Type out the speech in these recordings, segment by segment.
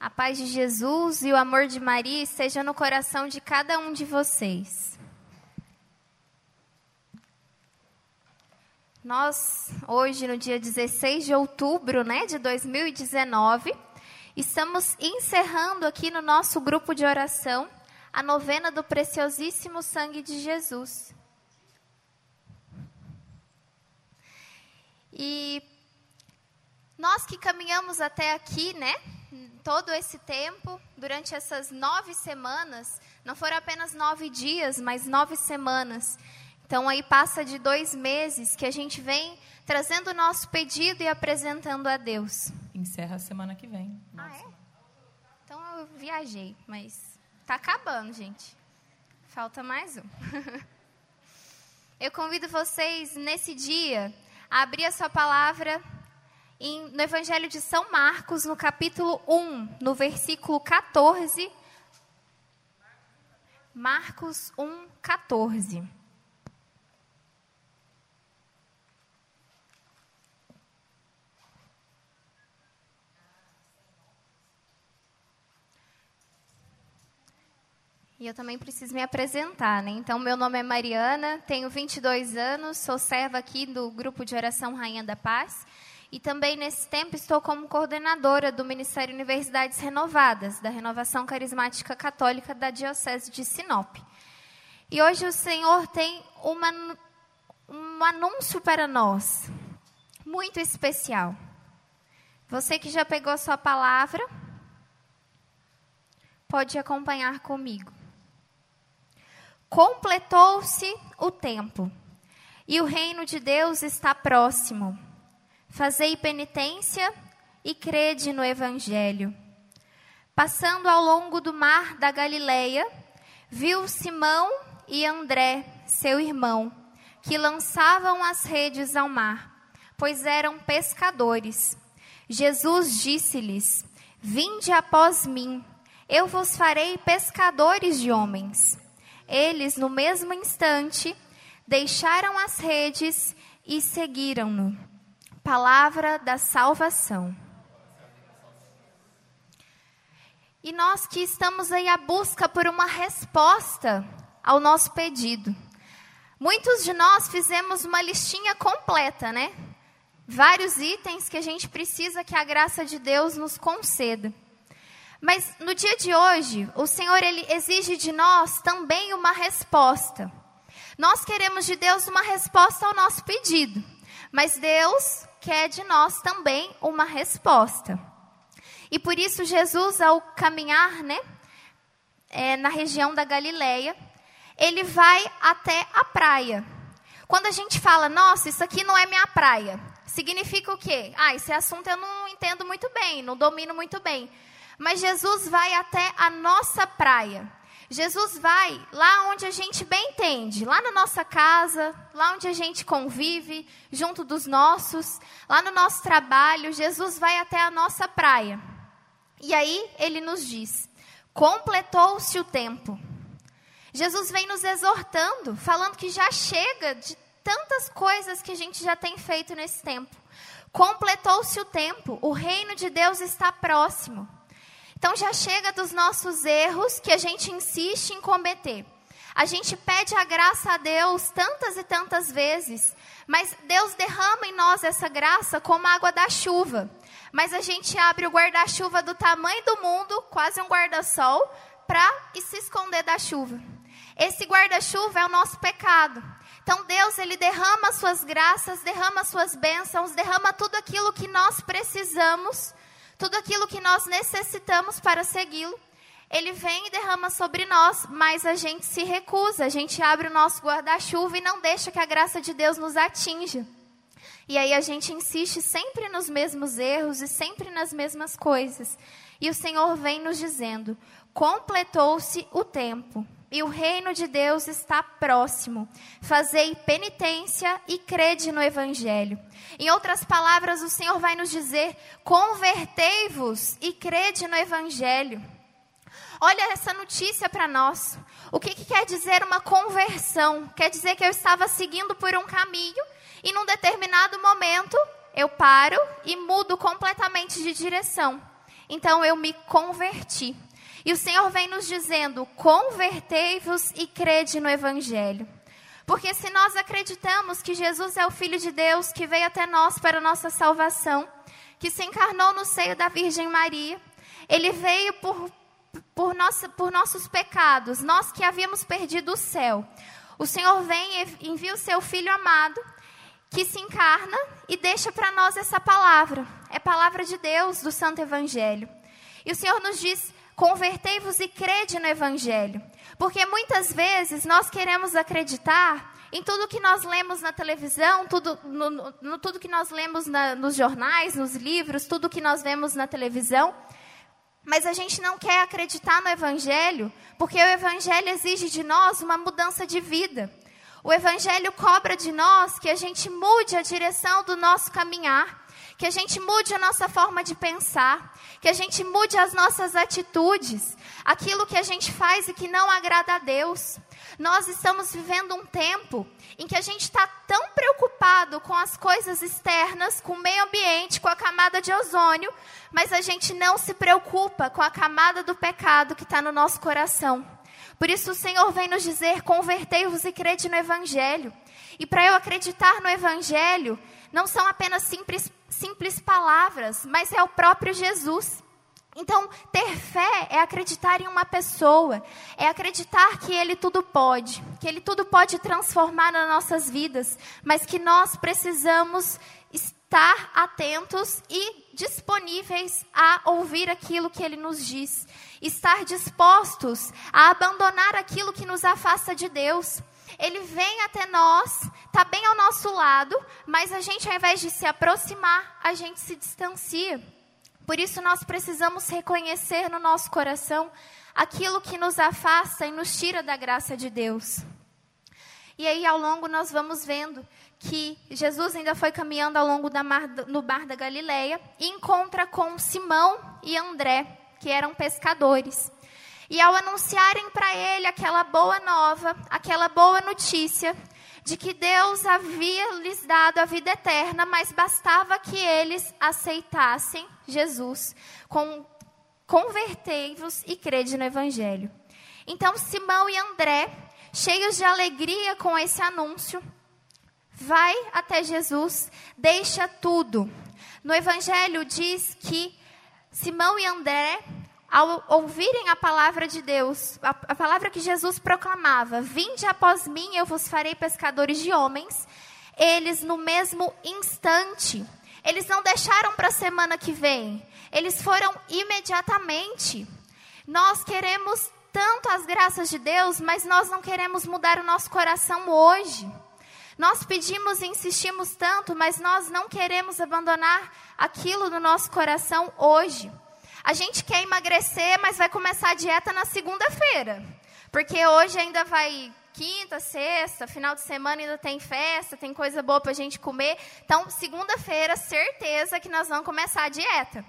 A paz de Jesus e o amor de Maria esteja no coração de cada um de vocês. Nós, hoje, no dia 16 de outubro né, de 2019, estamos encerrando aqui no nosso grupo de oração a novena do preciosíssimo sangue de Jesus. E nós que caminhamos até aqui, né? Todo esse tempo, durante essas nove semanas, não foram apenas nove dias, mas nove semanas. Então aí passa de dois meses que a gente vem trazendo o nosso pedido e apresentando a Deus. Encerra a semana que vem. Ah, é? Então eu viajei, mas tá acabando, gente. Falta mais um. eu convido vocês nesse dia a abrir a sua palavra em, no Evangelho de São Marcos, no capítulo 1, no versículo 14. Marcos 1, 14. E eu também preciso me apresentar, né? Então, meu nome é Mariana, tenho 22 anos, sou serva aqui do grupo de oração Rainha da Paz. E também, nesse tempo, estou como coordenadora do Ministério Universidades Renovadas, da Renovação Carismática Católica da Diocese de Sinop. E hoje o Senhor tem uma, um anúncio para nós, muito especial. Você que já pegou a sua palavra, pode acompanhar comigo. Completou-se o tempo, e o reino de Deus está próximo. Fazei penitência e crede no Evangelho. Passando ao longo do mar da Galileia, viu Simão e André, seu irmão, que lançavam as redes ao mar, pois eram pescadores. Jesus disse-lhes: Vinde após mim, eu vos farei pescadores de homens. Eles, no mesmo instante, deixaram as redes e seguiram-no palavra da salvação. E nós que estamos aí à busca por uma resposta ao nosso pedido. Muitos de nós fizemos uma listinha completa, né? Vários itens que a gente precisa que a graça de Deus nos conceda. Mas no dia de hoje, o Senhor ele exige de nós também uma resposta. Nós queremos de Deus uma resposta ao nosso pedido, mas Deus quer de nós também uma resposta. E por isso Jesus, ao caminhar, né, é, na região da Galileia, ele vai até a praia. Quando a gente fala, nossa, isso aqui não é minha praia, significa o quê? Ah, esse assunto eu não entendo muito bem, não domino muito bem. Mas Jesus vai até a nossa praia. Jesus vai lá onde a gente bem entende, lá na nossa casa, lá onde a gente convive, junto dos nossos, lá no nosso trabalho. Jesus vai até a nossa praia. E aí ele nos diz: completou-se o tempo. Jesus vem nos exortando, falando que já chega de tantas coisas que a gente já tem feito nesse tempo. Completou-se o tempo, o reino de Deus está próximo. Então já chega dos nossos erros que a gente insiste em cometer. A gente pede a graça a Deus tantas e tantas vezes, mas Deus derrama em nós essa graça como a água da chuva. Mas a gente abre o guarda-chuva do tamanho do mundo, quase um guarda-sol, para se esconder da chuva. Esse guarda-chuva é o nosso pecado. Então Deus, ele derrama suas graças, derrama suas bênçãos, derrama tudo aquilo que nós precisamos tudo aquilo que nós necessitamos para segui-lo, ele vem e derrama sobre nós, mas a gente se recusa, a gente abre o nosso guarda-chuva e não deixa que a graça de Deus nos atinja. E aí a gente insiste sempre nos mesmos erros e sempre nas mesmas coisas. E o Senhor vem nos dizendo: completou-se o tempo e o reino de Deus está próximo. Fazei penitência e crede no Evangelho. Em outras palavras, o Senhor vai nos dizer: convertei-vos e crede no Evangelho. Olha essa notícia para nós. O que, que quer dizer uma conversão? Quer dizer que eu estava seguindo por um caminho e num determinado momento eu paro e mudo completamente de direção. então eu me converti. E o Senhor vem nos dizendo: convertei-vos e crede no Evangelho. Porque se nós acreditamos que Jesus é o Filho de Deus que veio até nós para nossa salvação, que se encarnou no seio da Virgem Maria, ele veio por, por, nossa, por nossos pecados, nós que havíamos perdido o céu. O Senhor vem e envia o seu Filho amado, que se encarna e deixa para nós essa palavra. É palavra de Deus, do Santo Evangelho. E o Senhor nos diz: convertei-vos e crede no Evangelho. Porque muitas vezes nós queremos acreditar em tudo que nós lemos na televisão, tudo, no, no tudo que nós lemos na, nos jornais, nos livros, tudo que nós vemos na televisão. Mas a gente não quer acreditar no Evangelho, porque o Evangelho exige de nós uma mudança de vida. O Evangelho cobra de nós que a gente mude a direção do nosso caminhar, que a gente mude a nossa forma de pensar, que a gente mude as nossas atitudes, aquilo que a gente faz e que não agrada a Deus. Nós estamos vivendo um tempo em que a gente está tão preocupado com as coisas externas, com o meio ambiente, com a camada de ozônio, mas a gente não se preocupa com a camada do pecado que está no nosso coração. Por isso o Senhor vem nos dizer: convertei-vos e crede no Evangelho. E para eu acreditar no Evangelho, não são apenas simples, simples palavras, mas é o próprio Jesus. Então, ter fé é acreditar em uma pessoa, é acreditar que Ele tudo pode, que Ele tudo pode transformar nas nossas vidas, mas que nós precisamos estar atentos e disponíveis a ouvir aquilo que Ele nos diz, estar dispostos a abandonar aquilo que nos afasta de Deus. Ele vem até nós, está bem ao nosso lado, mas a gente, ao invés de se aproximar, a gente se distancia. Por isso nós precisamos reconhecer no nosso coração aquilo que nos afasta e nos tira da graça de Deus. E aí ao longo nós vamos vendo que Jesus ainda foi caminhando ao longo da mar, no bar da Galileia e encontra com Simão e André, que eram pescadores. E ao anunciarem para ele aquela boa nova, aquela boa notícia, de que Deus havia lhes dado a vida eterna, mas bastava que eles aceitassem Jesus, com convertei-vos e crede no Evangelho. Então Simão e André, cheios de alegria com esse anúncio, vai até Jesus, deixa tudo. No Evangelho diz que Simão e André ao ouvirem a palavra de Deus, a, a, palavra que Jesus proclamava: Vinde após mim, eu vos farei pescadores de homens. Eles, no mesmo instante, eles não deixaram para a semana que vem, eles foram imediatamente. Nós queremos tanto as graças de Deus, mas nós não queremos mudar o nosso coração hoje. Nós pedimos e insistimos tanto, mas nós não queremos abandonar aquilo no nosso coração hoje. A gente quer emagrecer, mas vai começar a dieta na segunda-feira. Porque hoje ainda vai quinta, sexta, final de semana ainda tem festa, tem coisa boa para a gente comer. Então, segunda-feira, certeza que nós vamos começar a dieta.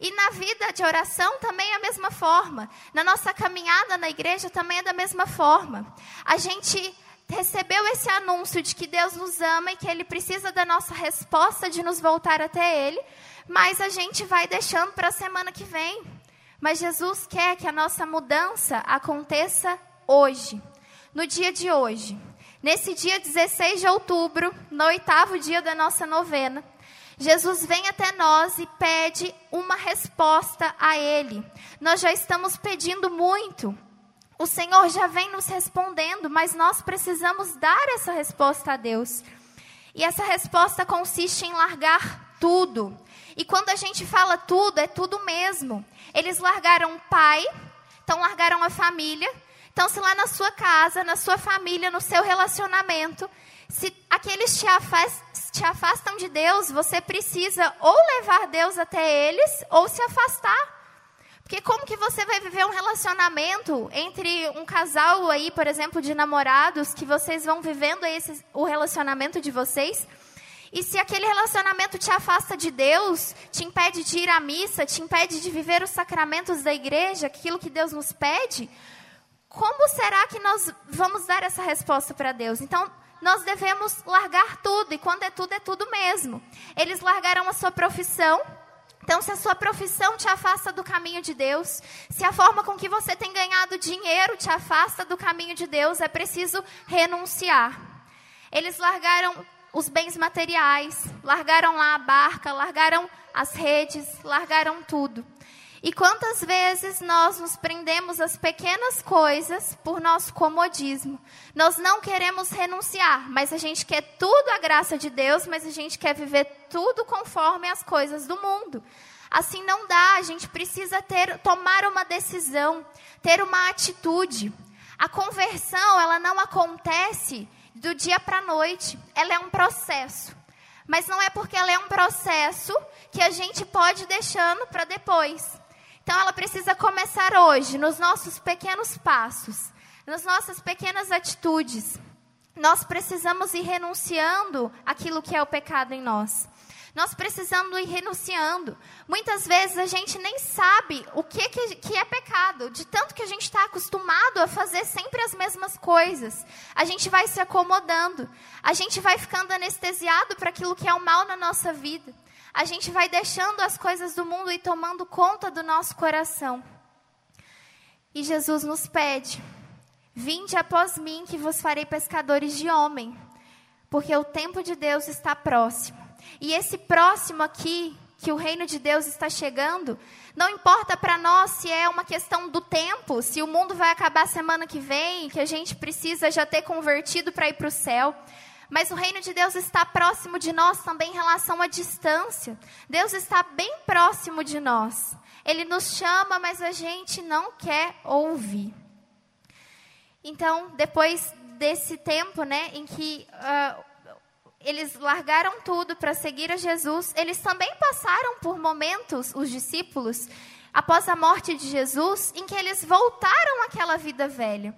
E na vida de oração também é a mesma forma. Na nossa caminhada na igreja também é da mesma forma. A gente recebeu esse anúncio de que Deus nos ama e que Ele precisa da nossa resposta de nos voltar até Ele, mas a gente vai deixando para a semana que vem. Mas Jesus quer que a nossa mudança aconteça hoje, no dia de hoje. Nesse dia 16 de outubro, no oitavo dia da nossa novena, Jesus vem até nós e pede uma resposta a Ele. Nós já estamos pedindo muito. O Senhor já vem nos respondendo, mas nós precisamos dar essa resposta a Deus. E essa resposta consiste em largar tudo. E quando a gente fala tudo, é tudo mesmo. Eles largaram o pai, então largaram a família. Então, se lá na sua casa, na sua família, no seu relacionamento, se aqueles te, te afastam de Deus, você precisa ou levar Deus até eles ou se afastar. Porque como que você vai viver um relacionamento entre um casal aí, por exemplo, de namorados, que vocês vão vivendo esse, o relacionamento de vocês, e se aquele relacionamento te afasta de Deus, te impede de ir à missa, te impede de viver os sacramentos da igreja, aquilo que Deus nos pede, como será que nós vamos dar essa resposta para Deus? Então, nós devemos largar tudo, e quando é tudo, é tudo mesmo. Eles largaram a sua profissão, Então, se a sua profissão te afasta do caminho de Deus, se a forma com que você tem ganhado dinheiro te afasta do caminho de Deus, é preciso renunciar. Eles largaram os bens materiais, largaram lá a barca, largaram as redes, largaram tudo. E quantas vezes nós nos prendemos às pequenas coisas por nosso comodismo? Nós não queremos renunciar, mas a gente quer tudo a graça de Deus, mas a gente quer viver tudo conforme as coisas do mundo. Assim não dá, a gente precisa ter tomar uma decisão, ter uma atitude. A conversão, ela não acontece do dia para a noite, ela é um processo. Mas não é porque ela é um processo que a gente pode deixando para depois. Então ela precisa começar hoje, nos nossos pequenos passos, nas nossas pequenas atitudes. Nós precisamos ir renunciando aquilo que é o pecado em nós. Nós precisamos ir renunciando. Muitas vezes a gente nem sabe o que, que, é pecado, de tanto que a gente está acostumado a fazer sempre as mesmas coisas. A gente vai se acomodando, a gente vai ficando anestesiado para aquilo que é o mal na nossa vida a gente vai deixando as coisas do mundo e tomando conta do nosso coração. E Jesus nos pede: Vinde após mim, que vos farei pescadores de homem, porque o tempo de Deus está próximo. E esse próximo aqui, que o reino de Deus está chegando, não importa para nós se é uma questão do tempo, se o mundo vai acabar semana que vem, que a gente precisa já ter convertido para ir para o céu. Mas o reino de Deus está próximo de nós também em relação à distância. Deus está bem próximo de nós. Ele nos chama, mas a gente não quer ouvir. Então, depois desse tempo, né, em que uh, eles largaram tudo para seguir a Jesus, eles também passaram por momentos, os discípulos, após a morte de Jesus, em que eles voltaram àquela vida velha.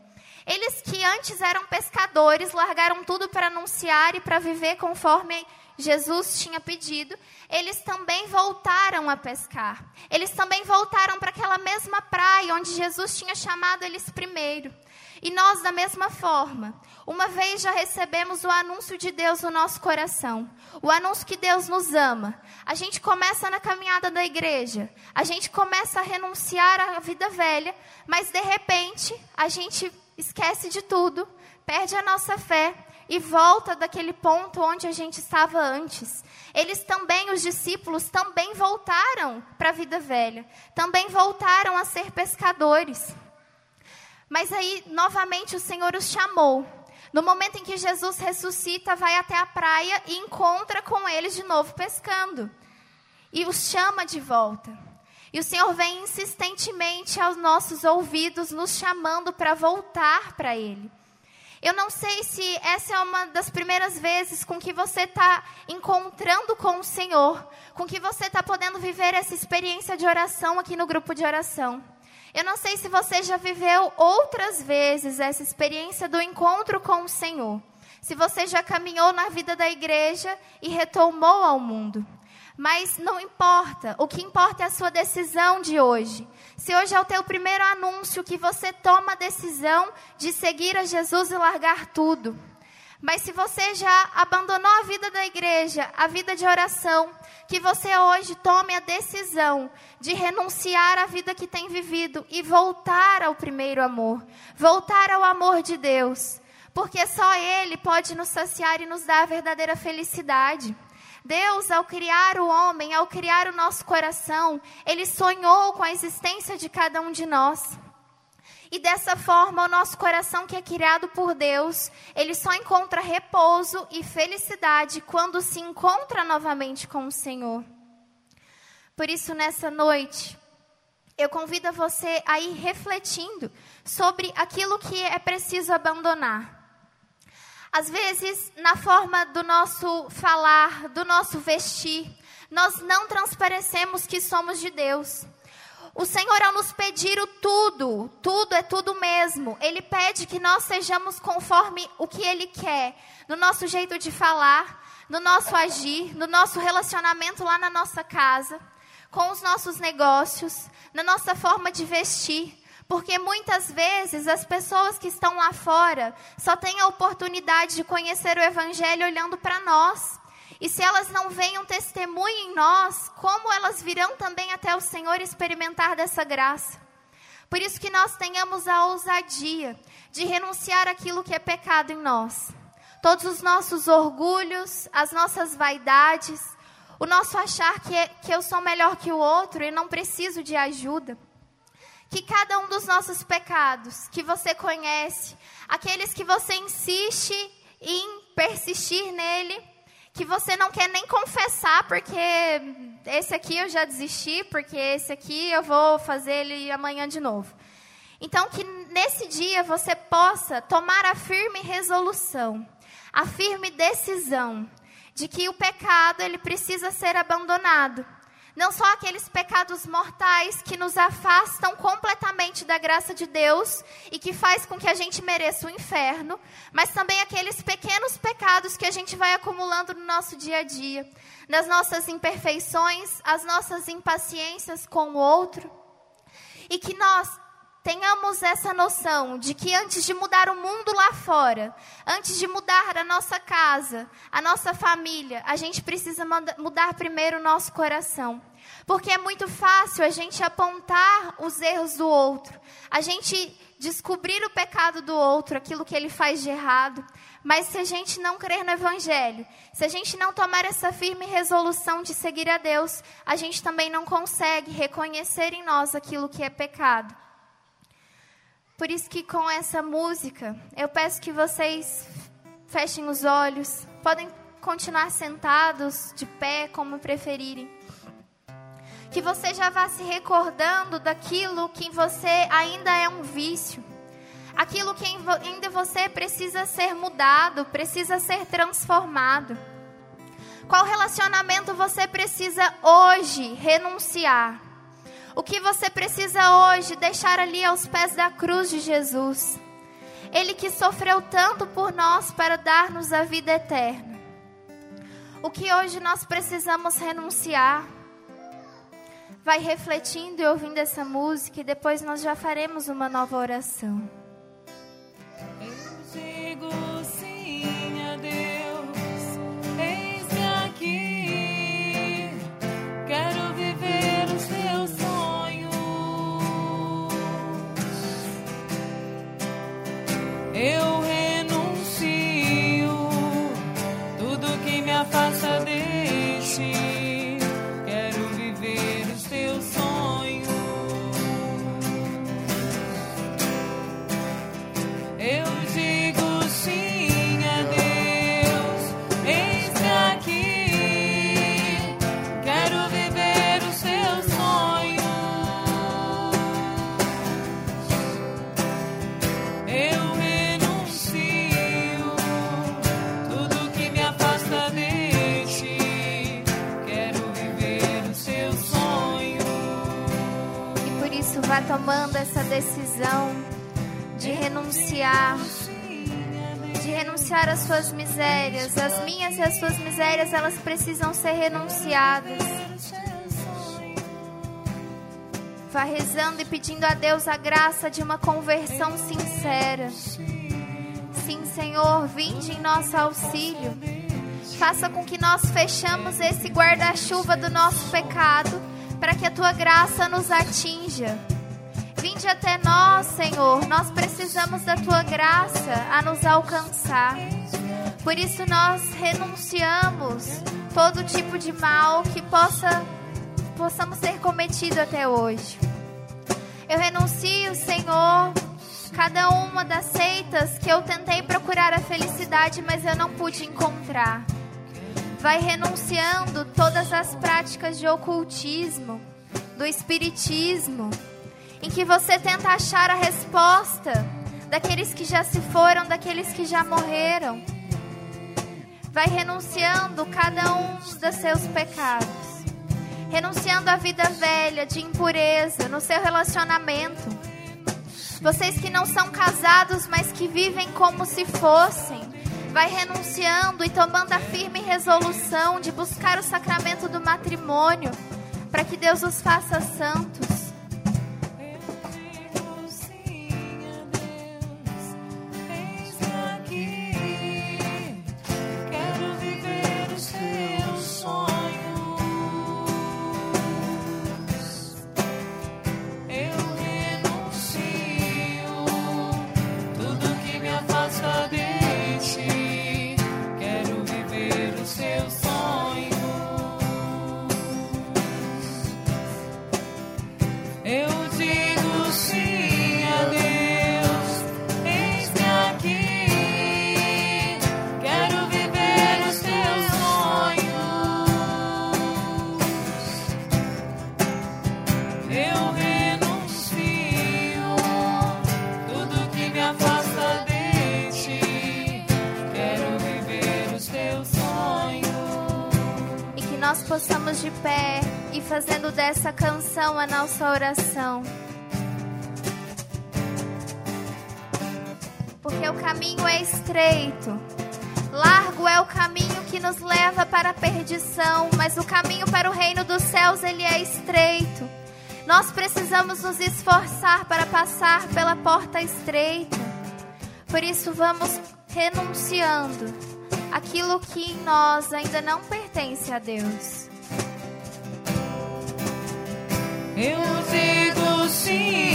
Eles que antes eram pescadores, largaram tudo para anunciar e para viver conforme Jesus tinha pedido, eles também voltaram a pescar. Eles também voltaram para aquela mesma praia onde Jesus tinha chamado eles primeiro. E nós, da mesma forma, uma vez já recebemos o anúncio de Deus no nosso coração, o anúncio que Deus nos ama. A gente começa na caminhada da igreja, a gente começa a renunciar à vida velha, mas de repente a gente esquece de tudo, perde a nossa fé e volta daquele ponto onde a gente estava antes. Eles também, os discípulos, também voltaram para a vida velha, também voltaram a ser pescadores. Mas aí, novamente, o Senhor os chamou. No momento em que Jesus ressuscita, vai até a praia e encontra com eles de novo pescando. E os chama de volta. E o Senhor vem insistentemente aos nossos ouvidos, nos chamando para voltar para Ele. Eu não sei se essa é uma das primeiras vezes com que você está encontrando com o Senhor, com que você está podendo viver essa experiência de oração aqui no grupo de oração. Eu não sei se você já viveu outras vezes essa experiência do encontro com o Senhor. Se você já caminhou na vida da igreja e retomou ao mundo. Mas não importa, o que importa é a sua decisão de hoje. Se hoje é o teu primeiro anúncio que você toma a decisão de seguir a Jesus e largar tudo. Mas se você já abandonou a vida da igreja, a vida de oração, que você hoje tome a decisão de renunciar à vida que tem vivido e voltar ao primeiro amor, voltar ao amor de Deus, porque só Ele pode nos saciar e nos dar a verdadeira felicidade. Deus, ao criar o homem, ao criar o nosso coração, ele sonhou com a existência de cada um de nós. E dessa forma, o nosso coração que é criado por Deus, ele só encontra repouso e felicidade quando se encontra novamente com o Senhor. Por isso, nessa noite, eu convido você a ir refletindo sobre aquilo que é preciso abandonar. Às vezes, na forma do nosso falar, do nosso vestir, nós não transparecemos que somos de Deus. O Senhor, ao nos pedir o tudo, tudo é tudo mesmo, Ele pede que nós sejamos conforme o que Ele quer, no nosso jeito de falar, no nosso agir, no nosso relacionamento lá na nossa casa, com os nossos negócios, na nossa forma de vestir. Porque muitas vezes as pessoas que estão lá fora só têm a oportunidade de conhecer o Evangelho olhando para nós. E se elas não venham testemunho em nós, como elas virão também até o Senhor experimentar dessa graça? Por isso que nós tenhamos a ousadia de renunciar aquilo que é pecado em nós. Todos os nossos orgulhos, as nossas vaidades, o nosso achar que, é, que eu sou melhor que o outro e não preciso de ajuda. Que cada um dos nossos pecados que você conhece, aqueles que você insiste em persistir nele, que você não quer nem confessar, porque esse aqui eu já desisti, porque esse aqui eu vou fazer ele amanhã de novo. Então, que nesse dia você possa tomar a firme resolução, a firme decisão de que o pecado ele precisa ser abandonado não só aqueles pecados mortais que nos afastam completamente da graça de Deus e que faz com que a gente mereça o inferno, mas também aqueles pequenos pecados que a gente vai acumulando no nosso dia a dia, nas nossas imperfeições, as nossas impaciências com o outro. E que nós tenhamos essa noção de que antes de mudar o mundo lá fora, antes de mudar a nossa casa, a nossa família, a gente precisa mudar primeiro o nosso coração. Porque é muito fácil a gente apontar os erros do outro, a gente descobrir o pecado do outro, aquilo que ele faz de errado. Mas se a gente não crer no Evangelho, se a gente não tomar essa firme resolução de seguir a Deus, a gente também não consegue reconhecer em nós aquilo que é pecado. Por isso que com essa música, eu peço que vocês fechem os olhos. Podem continuar sentados, de pé, como preferirem. Que você já vá se recordando daquilo que em você ainda é um vício. Aquilo que ainda você precisa ser mudado, precisa ser transformado. Qual relacionamento você precisa hoje renunciar? O que você precisa hoje deixar ali aos pés da cruz de Jesus? Ele que sofreu tanto por nós para dar-nos a vida eterna. O que hoje nós precisamos renunciar? Vai refletindo e ouvindo essa música e depois nós já faremos uma nova oração. Tomando essa decisão de renunciar, de renunciar às suas misérias. As minhas e as suas misérias, elas precisam ser renunciadas. Vá rezando e pedindo a Deus a graça de uma conversão sincera. Sim, Senhor, vinde em nosso auxílio. Faça com que nós fechamos esse guarda-chuva do nosso pecado, para que a tua graça nos atinja. Vinde até nós, Senhor. Nós precisamos da tua graça a nos alcançar. Por isso nós renunciamos todo tipo de mal que possa possamos ter cometido até hoje. Eu renuncio, Senhor, cada uma das seitas que eu tentei procurar a felicidade, mas eu não pude encontrar. Vai renunciando todas as práticas de ocultismo, do espiritismo, em que você tenta achar a resposta daqueles que já se foram, daqueles que já morreram. Vai renunciando cada um dos seus pecados, renunciando à vida velha de impureza no seu relacionamento. Vocês que não são casados, mas que vivem como se fossem, vai renunciando e tomando a firme resolução de buscar o sacramento do matrimônio, para que Deus os faça santos. Canção a nossa oração. Porque o caminho é estreito, largo é o caminho que nos leva para a perdição, mas o caminho para o reino dos céus ele é estreito. Nós precisamos nos esforçar para passar pela porta estreita. Por isso vamos renunciando aquilo que em nós ainda não pertence a Deus. Eu digo sim.